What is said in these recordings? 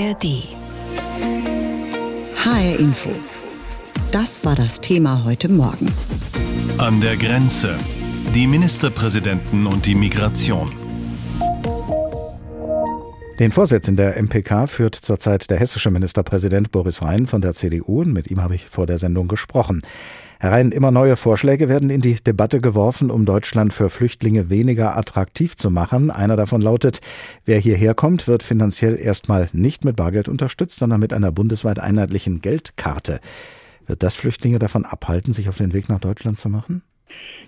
ARD. HR Info. Das war das Thema heute Morgen. An der Grenze. Die Ministerpräsidenten und die Migration. Den Vorsitz in der MPK führt zurzeit der hessische Ministerpräsident Boris Rhein von der CDU und mit ihm habe ich vor der Sendung gesprochen. Herr Rhein, immer neue Vorschläge werden in die Debatte geworfen, um Deutschland für Flüchtlinge weniger attraktiv zu machen. Einer davon lautet, wer hierher kommt, wird finanziell erstmal nicht mit Bargeld unterstützt, sondern mit einer bundesweit einheitlichen Geldkarte. Wird das Flüchtlinge davon abhalten, sich auf den Weg nach Deutschland zu machen?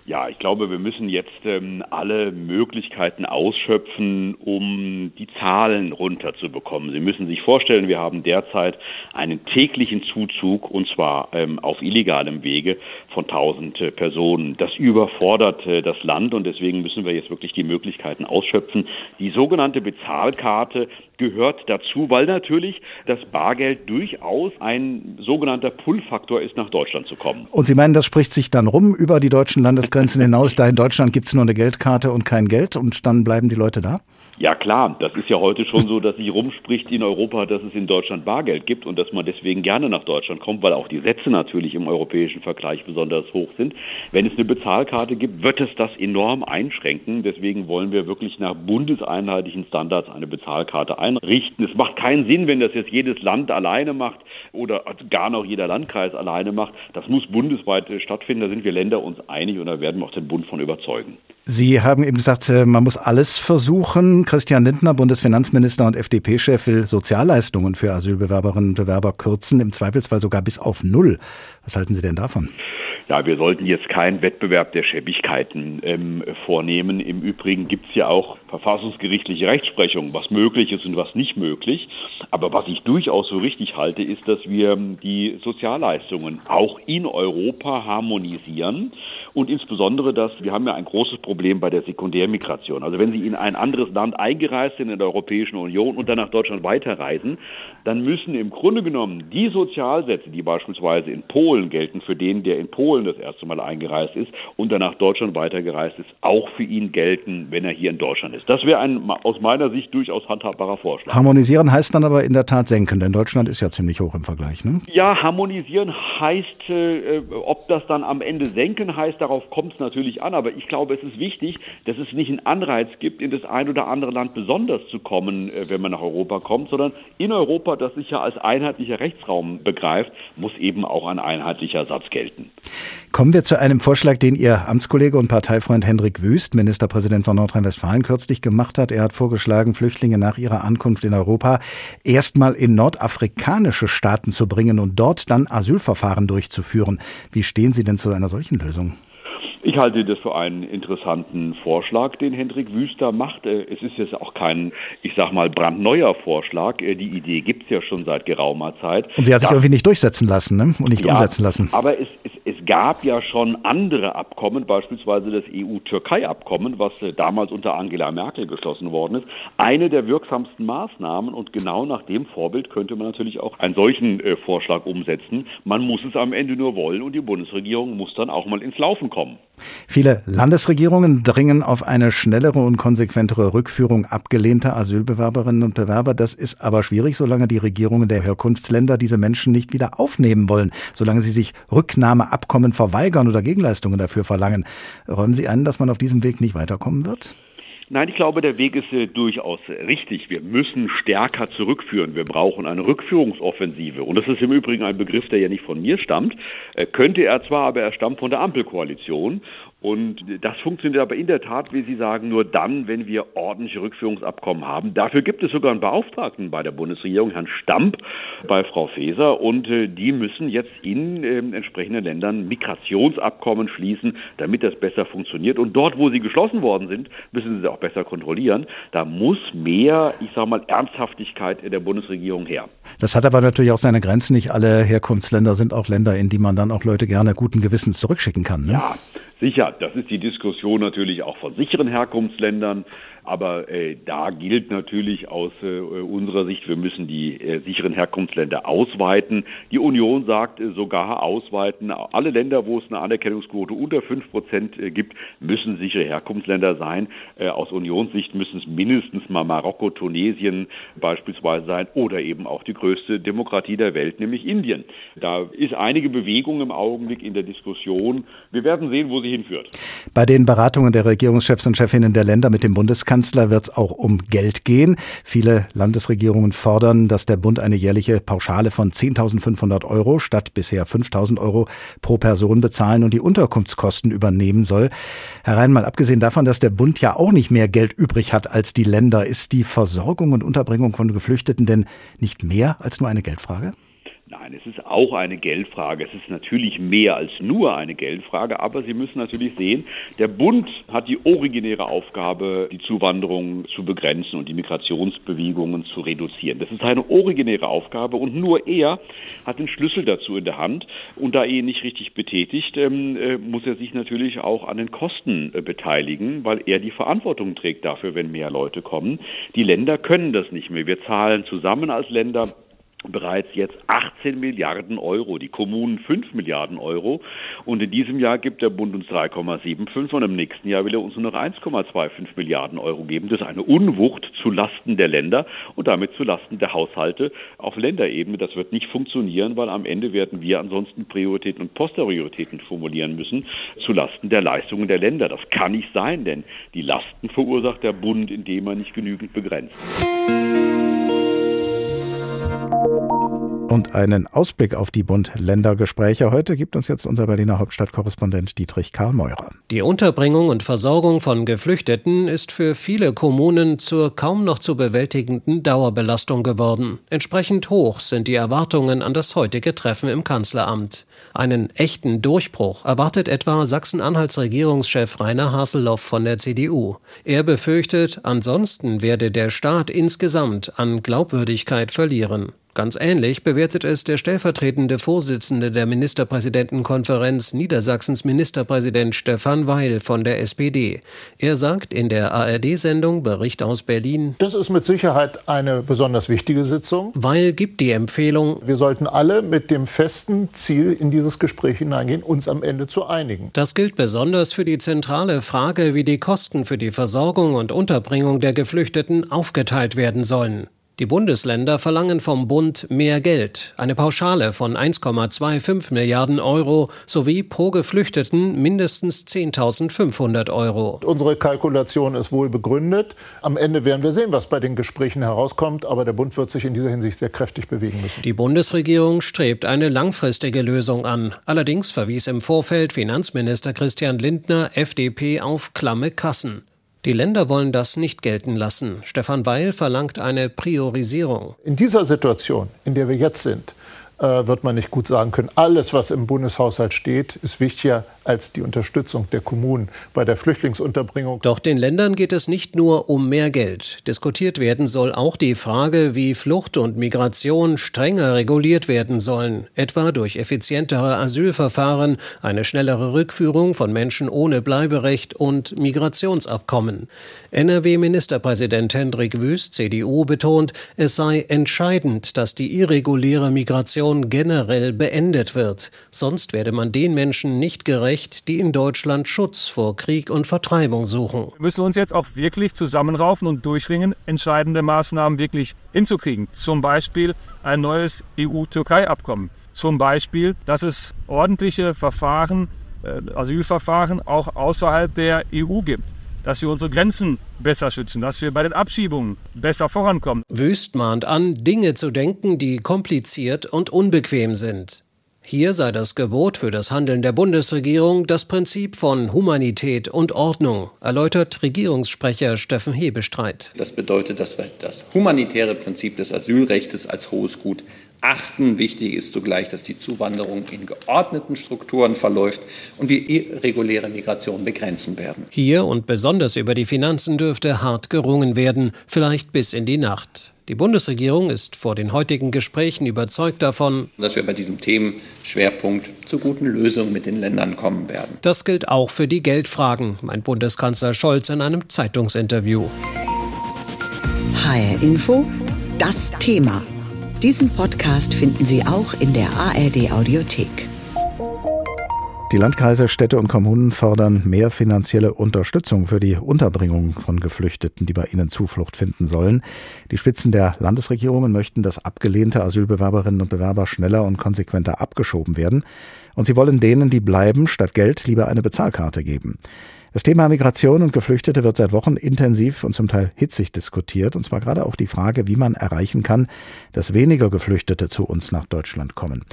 Ja, ich glaube, wir müssen jetzt ähm, alle Möglichkeiten ausschöpfen, um die Zahlen runterzubekommen. Sie müssen sich vorstellen, wir haben derzeit einen täglichen Zuzug, und zwar ähm, auf illegalem Wege, von 1000 äh, Personen. Das überfordert äh, das Land und deswegen müssen wir jetzt wirklich die Möglichkeiten ausschöpfen. Die sogenannte Bezahlkarte gehört dazu, weil natürlich das Bargeld durchaus ein sogenannter Pull-Faktor ist, nach Deutschland zu kommen. Und Sie meinen, das spricht sich dann rum über die deutschen Landesgrenzen hinaus, da in Deutschland gibt es nur eine Geldkarte und kein Geld und dann bleiben die Leute da? Ja klar, das ist ja heute schon so, dass sich rumspricht in Europa, dass es in Deutschland Bargeld gibt und dass man deswegen gerne nach Deutschland kommt, weil auch die Sätze natürlich im europäischen Vergleich besonders hoch sind. Wenn es eine Bezahlkarte gibt, wird es das enorm einschränken. Deswegen wollen wir wirklich nach bundeseinheitlichen Standards eine Bezahlkarte einrichten. Es macht keinen Sinn, wenn das jetzt jedes Land alleine macht oder gar noch jeder Landkreis alleine macht. Das muss bundesweit stattfinden. Da sind wir Länder uns einig und da werden wir auch den Bund von überzeugen. Sie haben eben gesagt, äh, man muss alles versuchen. Christian Lindner, Bundesfinanzminister und FDP-Chef, will Sozialleistungen für Asylbewerberinnen und Bewerber kürzen, im Zweifelsfall sogar bis auf Null. Was halten Sie denn davon? Ja, wir sollten jetzt keinen Wettbewerb der Schäbigkeiten ähm, vornehmen. Im Übrigen gibt es ja auch verfassungsgerichtliche Rechtsprechung, was möglich ist und was nicht möglich. Aber was ich durchaus so richtig halte, ist, dass wir die Sozialleistungen auch in Europa harmonisieren und insbesondere, dass wir haben ja ein großes Problem bei der Sekundärmigration. Also wenn Sie in ein anderes Land eingereist sind in der Europäischen Union und dann nach Deutschland weiterreisen, dann müssen im Grunde genommen die Sozialsätze, die beispielsweise in Polen gelten, für den, der in Polen das erste Mal eingereist ist und dann nach Deutschland weitergereist ist, auch für ihn gelten, wenn er hier in Deutschland ist. Das wäre ein aus meiner Sicht durchaus handhabbarer Vorschlag. Harmonisieren heißt dann aber in der Tat senken, denn Deutschland ist ja ziemlich hoch im Vergleich. Ne? Ja, harmonisieren heißt, äh, ob das dann am Ende senken heißt, darauf kommt es natürlich an. Aber ich glaube, es ist wichtig, dass es nicht einen Anreiz gibt, in das ein oder andere Land besonders zu kommen, äh, wenn man nach Europa kommt, sondern in Europa, das sich ja als einheitlicher Rechtsraum begreift, muss eben auch ein einheitlicher Satz gelten. Kommen wir zu einem Vorschlag, den Ihr Amtskollege und Parteifreund Hendrik Wüst, Ministerpräsident von Nordrhein-Westfalen, kürzlich gemacht hat. Er hat vorgeschlagen, Flüchtlinge nach ihrer Ankunft in Europa erstmal in nordafrikanische Staaten zu bringen und dort dann Asylverfahren durchzuführen. Wie stehen Sie denn zu einer solchen Lösung? Ich halte das für einen interessanten Vorschlag, den Hendrik Wüster macht. Äh, es ist jetzt auch kein, ich sag mal, brandneuer Vorschlag. Äh, die Idee gibt es ja schon seit geraumer Zeit. Und sie hat sich irgendwie nicht durchsetzen lassen ne? und nicht ja, umsetzen lassen. Aber es gab ja schon andere Abkommen, beispielsweise das EU-Türkei-Abkommen, was äh, damals unter Angela Merkel geschlossen worden ist. Eine der wirksamsten Maßnahmen und genau nach dem Vorbild könnte man natürlich auch einen solchen äh, Vorschlag umsetzen. Man muss es am Ende nur wollen und die Bundesregierung muss dann auch mal ins Laufen kommen. Viele Landesregierungen dringen auf eine schnellere und konsequentere Rückführung abgelehnter Asylbewerberinnen und Bewerber. Das ist aber schwierig, solange die Regierungen der Herkunftsländer diese Menschen nicht wieder aufnehmen wollen, solange sie sich Rücknahmeabkommen verweigern oder Gegenleistungen dafür verlangen. Räumen Sie ein, dass man auf diesem Weg nicht weiterkommen wird? Nein, ich glaube, der Weg ist äh, durchaus richtig. Wir müssen stärker zurückführen. Wir brauchen eine Rückführungsoffensive. Und das ist im Übrigen ein Begriff, der ja nicht von mir stammt. Äh, könnte er zwar, aber er stammt von der Ampelkoalition. Und das funktioniert aber in der Tat, wie Sie sagen, nur dann, wenn wir ordentliche Rückführungsabkommen haben. Dafür gibt es sogar einen Beauftragten bei der Bundesregierung, Herrn Stamp, bei Frau Faeser. Und äh, die müssen jetzt in äh, entsprechenden Ländern Migrationsabkommen schließen, damit das besser funktioniert. Und dort, wo sie geschlossen worden sind, müssen sie sie auch besser kontrollieren. Da muss mehr, ich sage mal, Ernsthaftigkeit in der Bundesregierung her. Das hat aber natürlich auch seine Grenzen. Nicht alle Herkunftsländer sind auch Länder, in die man dann auch Leute gerne guten Gewissens zurückschicken kann. Ne? Ja, sicher. Das ist die Diskussion natürlich auch von sicheren Herkunftsländern. Aber äh, da gilt natürlich aus äh, unserer Sicht, wir müssen die äh, sicheren Herkunftsländer ausweiten. Die Union sagt äh, sogar ausweiten. Alle Länder, wo es eine Anerkennungsquote unter fünf Prozent äh, gibt, müssen sichere Herkunftsländer sein. Äh, aus Unionssicht müssen es mindestens mal Marokko, Tunesien beispielsweise sein oder eben auch die größte Demokratie der Welt, nämlich Indien. Da ist einige Bewegung im Augenblick in der Diskussion. Wir werden sehen, wo sie hinführt. Bei den Beratungen der Regierungschefs und Chefinnen der Länder mit dem Bundeskanzler wird es auch um Geld gehen. Viele Landesregierungen fordern, dass der Bund eine jährliche Pauschale von 10.500 Euro statt bisher 5.000 Euro pro Person bezahlen und die Unterkunftskosten übernehmen soll. Herr Rhein, mal abgesehen davon, dass der Bund ja auch nicht mehr Geld übrig hat als die Länder, ist die Versorgung und Unterbringung von Geflüchteten denn nicht mehr als nur eine Geldfrage? Nein, es ist auch eine Geldfrage. Es ist natürlich mehr als nur eine Geldfrage, aber Sie müssen natürlich sehen, der Bund hat die originäre Aufgabe, die Zuwanderung zu begrenzen und die Migrationsbewegungen zu reduzieren. Das ist eine originäre Aufgabe und nur er hat den Schlüssel dazu in der Hand. Und da er ihn nicht richtig betätigt, ähm, äh, muss er sich natürlich auch an den Kosten äh, beteiligen, weil er die Verantwortung trägt dafür, wenn mehr Leute kommen. Die Länder können das nicht mehr. Wir zahlen zusammen als Länder bereits jetzt 18 Milliarden Euro, die Kommunen 5 Milliarden Euro. Und in diesem Jahr gibt der Bund uns 3,75 und im nächsten Jahr will er uns nur noch 1,25 Milliarden Euro geben. Das ist eine Unwucht zu Lasten der Länder und damit zu Lasten der Haushalte auf Länderebene. Das wird nicht funktionieren, weil am Ende werden wir ansonsten Prioritäten und Postprioritäten formulieren müssen zu Lasten der Leistungen der Länder. Das kann nicht sein, denn die Lasten verursacht der Bund, indem er nicht genügend begrenzt. Und einen Ausblick auf die Bund-Länder-Gespräche heute gibt uns jetzt unser Berliner Hauptstadtkorrespondent Dietrich Karl Meurer. Die Unterbringung und Versorgung von Geflüchteten ist für viele Kommunen zur kaum noch zu bewältigenden Dauerbelastung geworden. Entsprechend hoch sind die Erwartungen an das heutige Treffen im Kanzleramt. Einen echten Durchbruch erwartet etwa Sachsen-Anhalts Regierungschef Rainer Haseloff von der CDU. Er befürchtet, ansonsten werde der Staat insgesamt an Glaubwürdigkeit verlieren. Ganz ähnlich bewertet es der stellvertretende Vorsitzende der Ministerpräsidentenkonferenz Niedersachsens Ministerpräsident Stefan Weil von der SPD. Er sagt in der ARD-Sendung Bericht aus Berlin, das ist mit Sicherheit eine besonders wichtige Sitzung. Weil gibt die Empfehlung, wir sollten alle mit dem festen Ziel in dieses Gespräch hineingehen, uns am Ende zu einigen. Das gilt besonders für die zentrale Frage, wie die Kosten für die Versorgung und Unterbringung der Geflüchteten aufgeteilt werden sollen. Die Bundesländer verlangen vom Bund mehr Geld, eine Pauschale von 1,25 Milliarden Euro sowie pro Geflüchteten mindestens 10.500 Euro. Unsere Kalkulation ist wohl begründet. Am Ende werden wir sehen, was bei den Gesprächen herauskommt, aber der Bund wird sich in dieser Hinsicht sehr kräftig bewegen müssen. Die Bundesregierung strebt eine langfristige Lösung an. Allerdings verwies im Vorfeld Finanzminister Christian Lindner FDP auf klamme Kassen. Die Länder wollen das nicht gelten lassen. Stefan Weil verlangt eine Priorisierung. In dieser Situation, in der wir jetzt sind, wird man nicht gut sagen können, alles, was im Bundeshaushalt steht, ist wichtiger als die Unterstützung der Kommunen bei der Flüchtlingsunterbringung. Doch den Ländern geht es nicht nur um mehr Geld. Diskutiert werden soll auch die Frage, wie Flucht und Migration strenger reguliert werden sollen, etwa durch effizientere Asylverfahren, eine schnellere Rückführung von Menschen ohne Bleiberecht und Migrationsabkommen. NRW-Ministerpräsident Hendrik Wüst, CDU, betont, es sei entscheidend, dass die irreguläre Migration Migration generell beendet wird. Sonst werde man den Menschen nicht gerecht, die in Deutschland Schutz vor Krieg und Vertreibung suchen. Wir müssen uns jetzt auch wirklich zusammenraufen und durchringen, entscheidende Maßnahmen wirklich hinzukriegen. Zum Beispiel ein neues EU-Türkei-Abkommen. Zum Beispiel, dass es ordentliche Verfahren, äh, Asylverfahren auch außerhalb der EU gibt dass wir unsere Grenzen besser schützen, dass wir bei den Abschiebungen besser vorankommen. Wüst mahnt an, Dinge zu denken, die kompliziert und unbequem sind. Hier sei das Gebot für das Handeln der Bundesregierung das Prinzip von Humanität und Ordnung, erläutert Regierungssprecher Steffen Hebestreit. Das bedeutet, dass wir das humanitäre Prinzip des Asylrechts als hohes Gut achten. Wichtig ist zugleich, dass die Zuwanderung in geordneten Strukturen verläuft und wir irreguläre Migration begrenzen werden. Hier und besonders über die Finanzen dürfte hart gerungen werden, vielleicht bis in die Nacht. Die Bundesregierung ist vor den heutigen Gesprächen überzeugt davon, dass wir bei diesem Themenschwerpunkt zu guten Lösungen mit den Ländern kommen werden. Das gilt auch für die Geldfragen, meint Bundeskanzler Scholz in einem Zeitungsinterview. HR Info, das Thema. Diesen Podcast finden Sie auch in der ARD Audiothek. Die Landkreise, Städte und Kommunen fordern mehr finanzielle Unterstützung für die Unterbringung von Geflüchteten, die bei ihnen Zuflucht finden sollen. Die Spitzen der Landesregierungen möchten, dass abgelehnte Asylbewerberinnen und Bewerber schneller und konsequenter abgeschoben werden. Und sie wollen denen, die bleiben, statt Geld lieber eine Bezahlkarte geben. Das Thema Migration und Geflüchtete wird seit Wochen intensiv und zum Teil hitzig diskutiert, und zwar gerade auch die Frage, wie man erreichen kann, dass weniger Geflüchtete zu uns nach Deutschland kommen.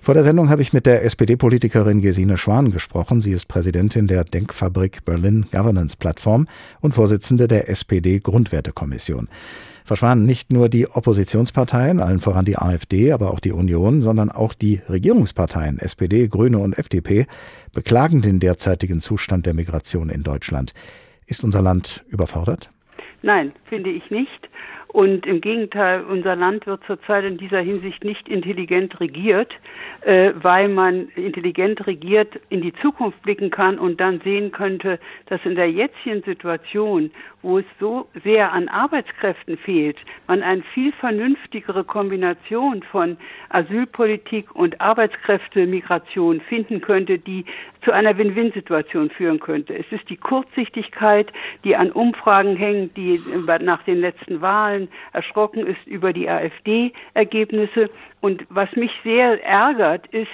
Vor der Sendung habe ich mit der SPD-Politikerin Gesine Schwan gesprochen. Sie ist Präsidentin der Denkfabrik Berlin Governance Plattform und Vorsitzende der SPD Grundwertekommission. Frau Schwan, nicht nur die Oppositionsparteien, allen voran die AfD, aber auch die Union, sondern auch die Regierungsparteien SPD, Grüne und FDP beklagen den derzeitigen Zustand der Migration in Deutschland. Ist unser Land überfordert? Nein, finde ich nicht. Und im Gegenteil, unser Land wird zurzeit in dieser Hinsicht nicht intelligent regiert, äh, weil man intelligent regiert in die Zukunft blicken kann und dann sehen könnte, dass in der jetzigen Situation, wo es so sehr an Arbeitskräften fehlt, man eine viel vernünftigere Kombination von Asylpolitik und Arbeitskräftemigration finden könnte, die zu einer Win-Win-Situation führen könnte. Es ist die Kurzsichtigkeit, die an Umfragen hängt, die nach den letzten Wahlen erschrocken ist über die AfD-Ergebnisse. Und was mich sehr ärgert, ist,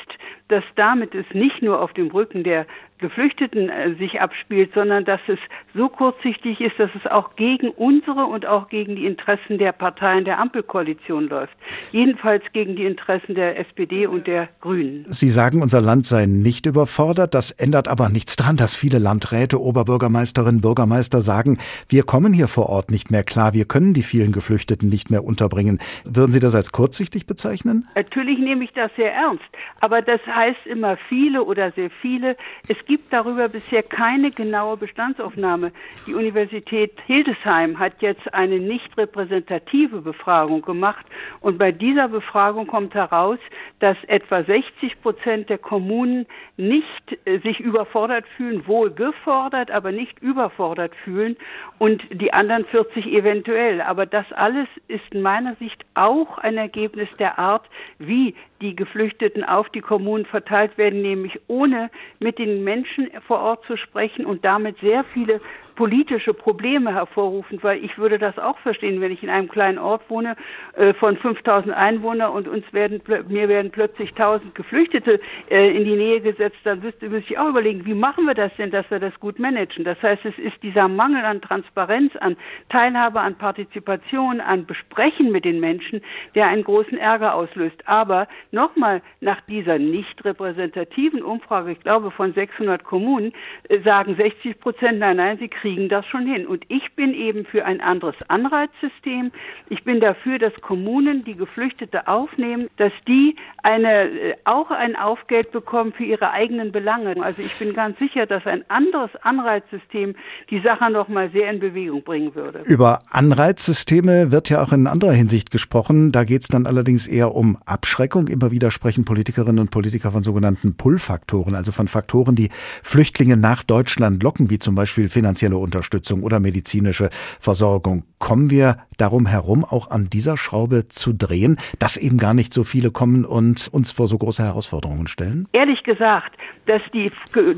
dass damit es nicht nur auf dem Rücken der Geflüchteten äh, sich abspielt, sondern dass es so kurzsichtig ist, dass es auch gegen unsere und auch gegen die Interessen der Parteien der Ampelkoalition läuft. Jedenfalls gegen die Interessen der SPD und der Grünen. Sie sagen, unser Land sei nicht überfordert. Das ändert aber nichts daran, dass viele Landräte, Oberbürgermeisterinnen, Bürgermeister sagen, wir kommen hier vor Ort nicht mehr klar, wir können die vielen Geflüchteten nicht mehr unterbringen. Würden Sie das als kurzsichtig bezeichnen? Natürlich nehme ich das sehr ernst. Aber das heißt immer viele oder sehr viele. Es gibt darüber bisher keine genaue Bestandsaufnahme. Die Universität Hildesheim hat jetzt eine nicht repräsentative Befragung gemacht und bei dieser Befragung kommt heraus, dass etwa 60 Prozent der Kommunen nicht äh, sich überfordert fühlen, wohl gefordert, aber nicht überfordert fühlen und die anderen 40 eventuell. Aber das alles ist in meiner Sicht auch ein Ergebnis der Art, wie die Geflüchteten auf die Kommunen verteilt werden, nämlich ohne mit den Menschen vor Ort zu sprechen und damit sehr viele politische Probleme hervorrufen, weil ich würde das auch verstehen, wenn ich in einem kleinen Ort wohne äh, von 5000 Einwohnern und uns werden mir werden plötzlich 1000 Geflüchtete äh, in die Nähe gesetzt, dann müsste, müsste ich auch überlegen, wie machen wir das denn, dass wir das gut managen? Das heißt, es ist dieser Mangel an Transparenz, an Teilhabe, an Partizipation, an Besprechen mit den Menschen, der einen großen Ärger auslöst. Aber nochmal nach dieser nicht repräsentativen Umfrage, ich glaube von 600 Kommunen, äh, sagen 60 Prozent, nein, nein, sie kriegen das schon hin. Und ich bin eben für ein anderes Anreizsystem. Ich bin dafür, dass Kommunen, die Geflüchtete aufnehmen, dass die eine, äh, auch ein Aufgeld bekommen für ihre eigenen Belange. Also ich bin ganz sicher, dass ein anderes Anreizsystem die Sache noch mal sehr in Bewegung bringen würde. Über Anreizsysteme wird ja auch in anderer Hinsicht gesprochen. Da geht es dann allerdings eher um Abschreckung im Immer wieder sprechen Politikerinnen und Politiker von sogenannten Pull-Faktoren, also von Faktoren, die Flüchtlinge nach Deutschland locken, wie zum Beispiel finanzielle Unterstützung oder medizinische Versorgung. Kommen wir darum herum, auch an dieser Schraube zu drehen, dass eben gar nicht so viele kommen und uns vor so große Herausforderungen stellen? Ehrlich gesagt, dass die,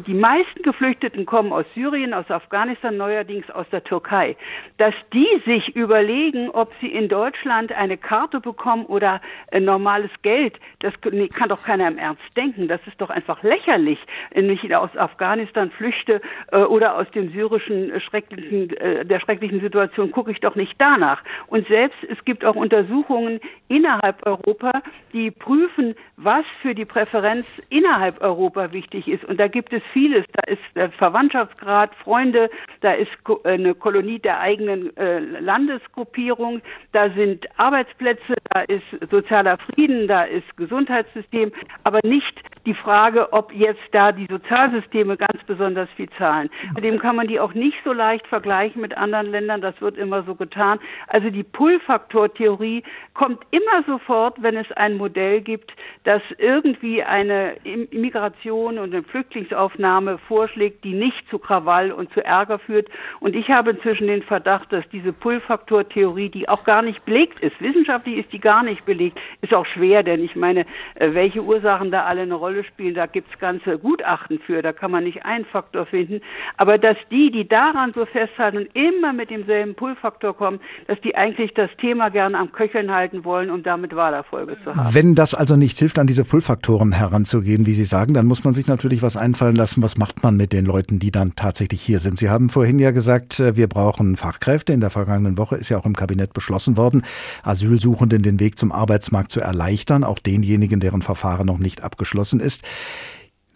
die meisten Geflüchteten kommen aus Syrien, aus Afghanistan, neuerdings aus der Türkei, dass die sich überlegen, ob sie in Deutschland eine Karte bekommen oder normales Geld, das kann doch keiner im Ernst denken. Das ist doch einfach lächerlich. Ich aus Afghanistan flüchte äh, oder aus dem syrischen äh, schrecklichen, äh, der schrecklichen Situation, gucke ich doch nicht danach. Und selbst es gibt auch Untersuchungen innerhalb Europa, die prüfen, was für die Präferenz innerhalb Europa wichtig ist. Und da gibt es vieles. Da ist der Verwandtschaftsgrad, Freunde, da ist eine Kolonie der eigenen Landesgruppierung, da sind Arbeitsplätze, da ist sozialer Frieden, da ist Gesundheitssystem, aber nicht die Frage, ob jetzt da die Sozialsysteme Sozialsysteme ganz besonders viel zahlen. Zudem kann man die auch nicht so leicht vergleichen mit anderen Ländern. Das wird immer so getan. Also die Pull-Faktor-Theorie kommt immer sofort, wenn es ein Modell gibt, das irgendwie eine Immigration und eine Flüchtlingsaufnahme vorschlägt, die nicht zu Krawall und zu Ärger führt. Und ich habe inzwischen den Verdacht, dass diese Pull-Faktor-Theorie, die auch gar nicht belegt ist, wissenschaftlich ist die gar nicht belegt, ist auch schwer, denn ich meine, äh, welche Ursachen da alle eine Rolle spielen, da gibt's ganze Gutachten für, da kann man nicht einen Faktor finden. Aber dass die, die daran so festhalten und immer mit demselben Pull-Faktor kommen, dass die eigentlich das Thema gerne am Köcheln halten wollen, um damit Wahlerfolge zu haben. Wenn das also nicht hilft, an diese Pull-Faktoren heranzugehen, wie Sie sagen, dann muss man sich natürlich was einfallen lassen. Was macht man mit den Leuten, die dann tatsächlich hier sind? Sie haben vorhin ja gesagt, äh, wir brauchen Fachkräfte. In der vergangenen Woche ist ja auch im Kabinett beschlossen worden, Asylsuchenden den Weg zum Arbeitsmarkt zu erleichtern, auch denjenigen, deren Verfahren noch nicht abgeschlossen ist.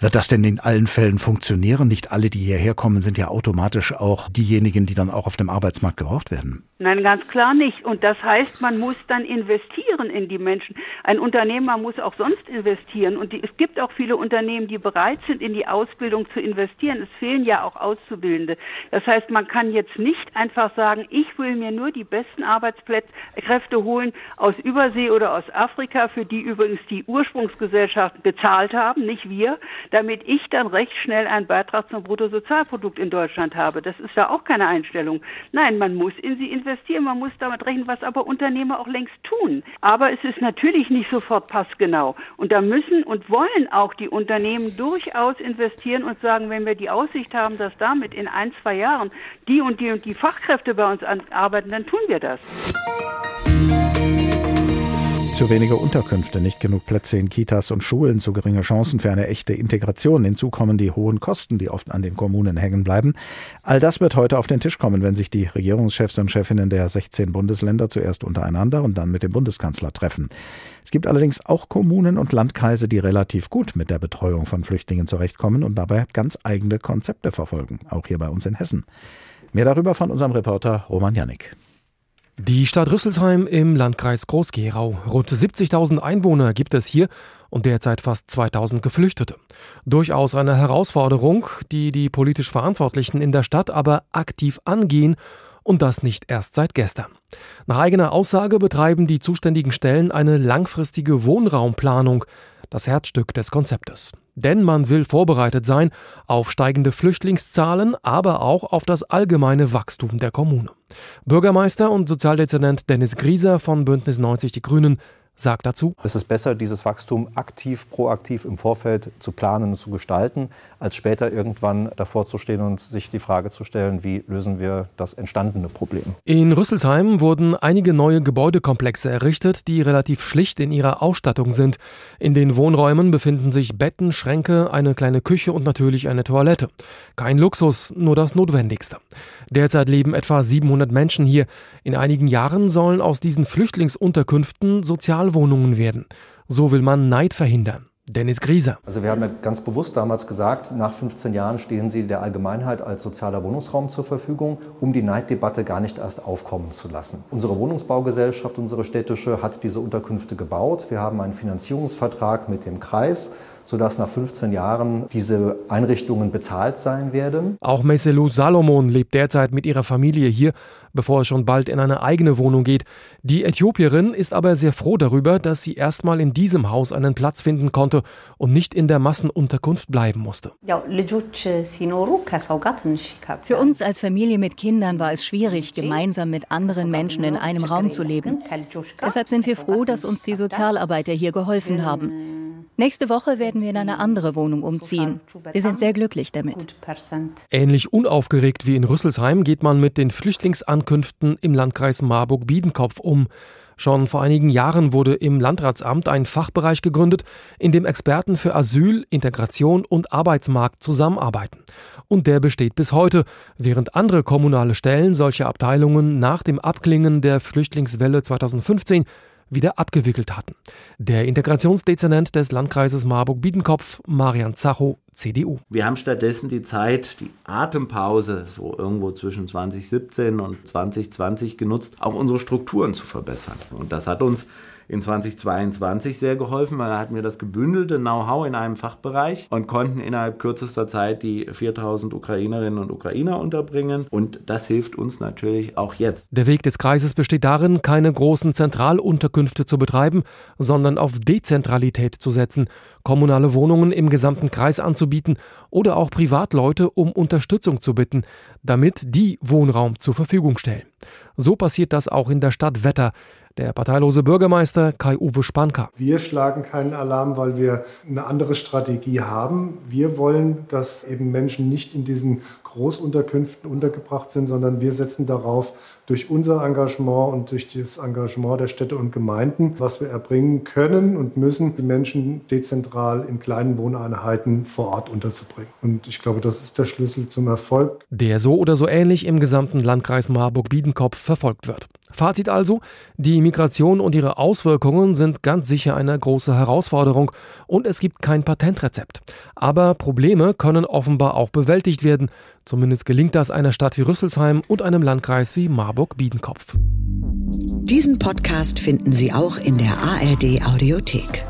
Wird das denn in allen Fällen funktionieren? Nicht alle, die hierher kommen, sind ja automatisch auch diejenigen, die dann auch auf dem Arbeitsmarkt gebraucht werden. Nein, ganz klar nicht. Und das heißt, man muss dann investieren in die Menschen. Ein Unternehmer muss auch sonst investieren. Und die, es gibt auch viele Unternehmen, die bereit sind, in die Ausbildung zu investieren. Es fehlen ja auch Auszubildende. Das heißt, man kann jetzt nicht einfach sagen, ich will mir nur die besten Arbeitskräfte holen aus Übersee oder aus Afrika, für die übrigens die Ursprungsgesellschaften bezahlt haben, nicht wir damit ich dann recht schnell einen Beitrag zum Bruttosozialprodukt in Deutschland habe. Das ist ja auch keine Einstellung. Nein, man muss in sie investieren, man muss damit rechnen, was aber Unternehmer auch längst tun. Aber es ist natürlich nicht sofort passgenau. Und da müssen und wollen auch die Unternehmen durchaus investieren und sagen, wenn wir die Aussicht haben, dass damit in ein, zwei Jahren die und die und die Fachkräfte bei uns arbeiten, dann tun wir das. Zu wenige Unterkünfte, nicht genug Plätze in Kitas und Schulen, zu geringe Chancen für eine echte Integration. Hinzu kommen die hohen Kosten, die oft an den Kommunen hängen bleiben. All das wird heute auf den Tisch kommen, wenn sich die Regierungschefs und Chefinnen der 16 Bundesländer zuerst untereinander und dann mit dem Bundeskanzler treffen. Es gibt allerdings auch Kommunen und Landkreise, die relativ gut mit der Betreuung von Flüchtlingen zurechtkommen und dabei ganz eigene Konzepte verfolgen, auch hier bei uns in Hessen. Mehr darüber von unserem Reporter Roman Janik. Die Stadt Rüsselsheim im Landkreis Groß-Gerau. Rund 70.000 Einwohner gibt es hier und derzeit fast 2000 Geflüchtete. Durchaus eine Herausforderung, die die politisch Verantwortlichen in der Stadt aber aktiv angehen und das nicht erst seit gestern. Nach eigener Aussage betreiben die zuständigen Stellen eine langfristige Wohnraumplanung, das Herzstück des Konzeptes. Denn man will vorbereitet sein auf steigende Flüchtlingszahlen, aber auch auf das allgemeine Wachstum der Kommune. Bürgermeister und Sozialdezernent Dennis Grieser von Bündnis 90 Die Grünen sagt dazu, es ist besser, dieses Wachstum aktiv, proaktiv im Vorfeld zu planen und zu gestalten, als später irgendwann davor zu stehen und sich die Frage zu stellen, wie lösen wir das entstandene Problem. In Rüsselsheim wurden einige neue Gebäudekomplexe errichtet, die relativ schlicht in ihrer Ausstattung sind. In den Wohnräumen befinden sich Betten, Schränke, eine kleine Küche und natürlich eine Toilette. Kein Luxus, nur das Notwendigste. Derzeit leben etwa 700 Menschen hier. In einigen Jahren sollen aus diesen Flüchtlingsunterkünften Sozialwohnungen werden. So will man Neid verhindern. Dennis Grieser. Also wir haben ja ganz bewusst damals gesagt, nach 15 Jahren stehen sie der Allgemeinheit als sozialer Wohnungsraum zur Verfügung, um die Neiddebatte gar nicht erst aufkommen zu lassen. Unsere Wohnungsbaugesellschaft, unsere städtische, hat diese Unterkünfte gebaut. Wir haben einen Finanzierungsvertrag mit dem Kreis sodass nach 15 Jahren diese Einrichtungen bezahlt sein werden. Auch Meselou Salomon lebt derzeit mit ihrer Familie hier, bevor es schon bald in eine eigene Wohnung geht. Die Äthiopierin ist aber sehr froh darüber, dass sie erstmal in diesem Haus einen Platz finden konnte und nicht in der Massenunterkunft bleiben musste. Für uns als Familie mit Kindern war es schwierig, gemeinsam mit anderen Menschen in einem Raum zu leben. Deshalb sind wir froh, dass uns die Sozialarbeiter hier geholfen haben. Nächste Woche werden wir in eine andere Wohnung umziehen. Wir sind sehr glücklich damit. Ähnlich unaufgeregt wie in Rüsselsheim geht man mit den Flüchtlingsankünften im Landkreis Marburg-Biedenkopf um. Schon vor einigen Jahren wurde im Landratsamt ein Fachbereich gegründet, in dem Experten für Asyl, Integration und Arbeitsmarkt zusammenarbeiten. Und der besteht bis heute, während andere kommunale Stellen solche Abteilungen nach dem Abklingen der Flüchtlingswelle 2015 wieder abgewickelt hatten. Der Integrationsdezernent des Landkreises Marburg-Biedenkopf, Marian Zacho, CDU. Wir haben stattdessen die Zeit, die Atempause, so irgendwo zwischen 2017 und 2020 genutzt, auch unsere Strukturen zu verbessern. Und das hat uns in 2022 sehr geholfen, weil da hatten wir das gebündelte Know-how in einem Fachbereich und konnten innerhalb kürzester Zeit die 4000 Ukrainerinnen und Ukrainer unterbringen. Und das hilft uns natürlich auch jetzt. Der Weg des Kreises besteht darin, keine großen Zentralunterkünfte zu betreiben, sondern auf Dezentralität zu setzen, kommunale Wohnungen im gesamten Kreis anzubieten oder auch Privatleute um Unterstützung zu bitten, damit die Wohnraum zur Verfügung stellen. So passiert das auch in der Stadt Wetter. Der parteilose Bürgermeister Kai-Uwe Spanka. Wir schlagen keinen Alarm, weil wir eine andere Strategie haben. Wir wollen, dass eben Menschen nicht in diesen Großunterkünften untergebracht sind, sondern wir setzen darauf, durch unser Engagement und durch das Engagement der Städte und Gemeinden, was wir erbringen können und müssen, die Menschen dezentral in kleinen Wohneinheiten vor Ort unterzubringen. Und ich glaube, das ist der Schlüssel zum Erfolg. Der so oder so ähnlich im gesamten Landkreis Marburg-Biedenkopf verfolgt wird. Fazit also, die Migration und ihre Auswirkungen sind ganz sicher eine große Herausforderung und es gibt kein Patentrezept. Aber Probleme können offenbar auch bewältigt werden. Zumindest gelingt das einer Stadt wie Rüsselsheim und einem Landkreis wie Marburg-Biedenkopf. Diesen Podcast finden Sie auch in der ARD Audiothek.